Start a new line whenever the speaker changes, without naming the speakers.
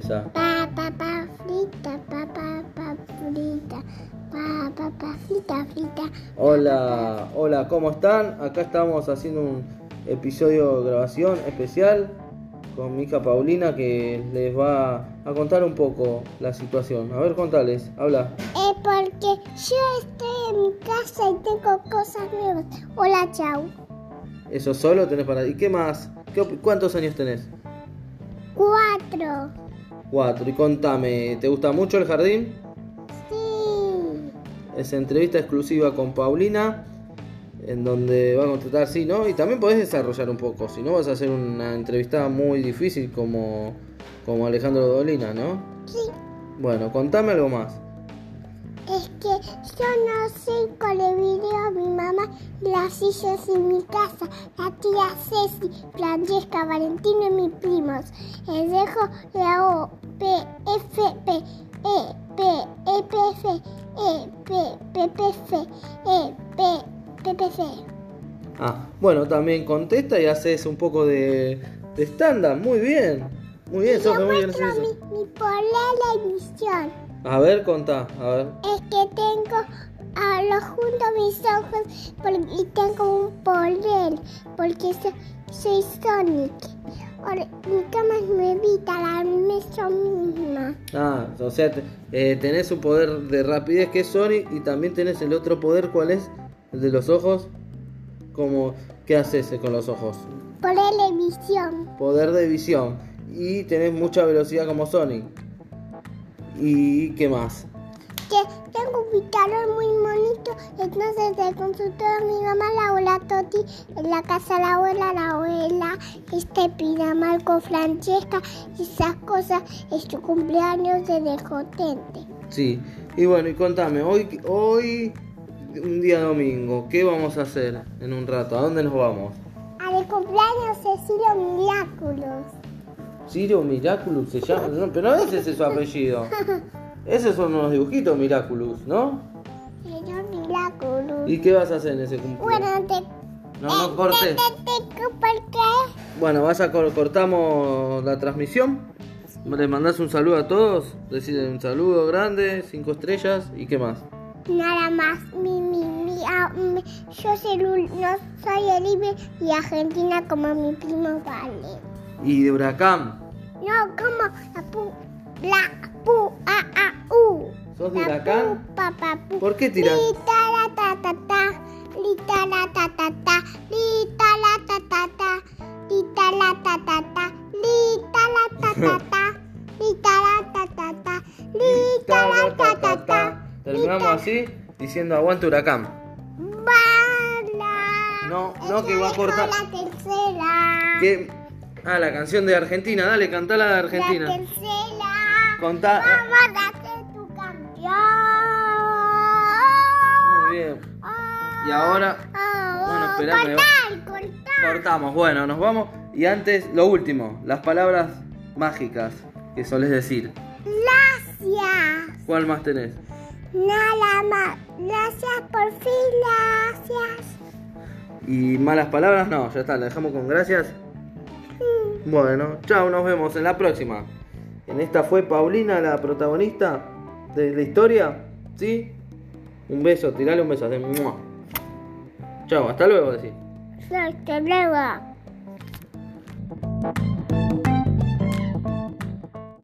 esa.
Pa, pa, pa, frita, pa, pa, pa, frita. Pa, pa, pa, frita, frita.
Hola, hola, ¿cómo están? Acá estamos haciendo un episodio de grabación especial con mi hija Paulina que les va a contar un poco la situación. A ver, contales, habla.
Es porque yo estoy en mi casa y tengo cosas nuevas. Hola, chau.
¿Eso solo tenés para... ¿Y qué más? ¿Qué op- ¿Cuántos años tenés?
Cuatro.
Cuatro. Y contame, ¿te gusta mucho el jardín?
Sí.
Es entrevista exclusiva con Paulina, en donde va a contestar sí, ¿no? Y también podés desarrollar un poco, si no vas a hacer una entrevista muy difícil como, como Alejandro Dolina, ¿no?
Sí.
Bueno, contame algo más.
Que yo no sé con el video a mi mamá las sillas en mi casa, la tía Ceci, Francesca, Valentino y mis primos. Les dejo la O, P, F, P, E, P, E, P, F, E, P, P, P, F, E, P, P, P, F.
Ah, bueno, también contesta y haces un poco de, de stand-up, muy bien. Muy bien,
Yo
muy
muestro
gracioso.
mi, mi polera emisión.
A ver, contá, a ver.
Es que tengo a lo junto mis ojos y tengo un poder porque so- soy Sonic. Ahora, mi cama es nuevita, la mesa misma.
Ah, o sea, eh, tenés un poder de rapidez que es Sonic y también tenés el otro poder, ¿cuál es? El de los ojos. Como, ¿qué haces con los ojos?
Por la visión.
Poder de visión. Y tenés mucha velocidad como Sonic. ¿Y qué más?
Que tengo un pizarrón muy bonito, entonces le consultó a mi mamá, la abuela Toti, en la casa de la abuela, la abuela, este pijama con Francesca y esas cosas, es su cumpleaños de Dejotente.
Sí. Y bueno, y contame, hoy, hoy, un día domingo, ¿qué vamos a hacer en un rato? ¿A dónde nos vamos?
Al cumpleaños Cecilio Milagros.
Ciro Miraculous se llama, no, pero no es ese su apellido. Esos son unos dibujitos Miraculous, ¿no?
Señor Milagros.
¿Y qué vas a hacer en ese cumpleaños?
Bueno, te...
No, no cortes. Bueno, vas a cor- cortamos la transmisión. Le mandás un saludo a todos. Decirle un saludo grande, cinco estrellas y qué más.
Nada más, mi, mi, mi, ah, mi- yo soy, no soy Elibe y Argentina como mi primo Vale.
Y de Huracán.
No, como la pu, la pu, a, a, u.
¿Sos de Huracán?
pu, pa, pa, pu.
¿Por qué tiras?
Lita la ta ta ta, lita la ta ta ta, lita la ta ta ta, lita la ta ta ta, lita la ta ta ta, lita la ta ta ta, lita la ta ta ta.
Terminamos así diciendo aguante Huracán.
Bala.
No, no, que va a cortar.
La tercera.
¿Qué? Ah, la canción de Argentina. Dale, cantala de Argentina.
La tercera.
Contá.
A ser tu campeón.
Muy bien. Y ahora
Oh,
Bueno, esperame,
Cortar, cortar.
cortamos. Bueno, nos vamos. Y antes, lo último, las palabras mágicas que solés decir.
Gracias.
¿Cuál más tenés?
Nada más. Gracias por fin, gracias.
Y malas palabras, no, ya está, la dejamos con gracias. Bueno, chao, nos vemos en la próxima. En esta fue Paulina la protagonista de la historia, ¿sí? Un beso, tirale un beso, así. Chao, hasta luego, decir.
Hasta.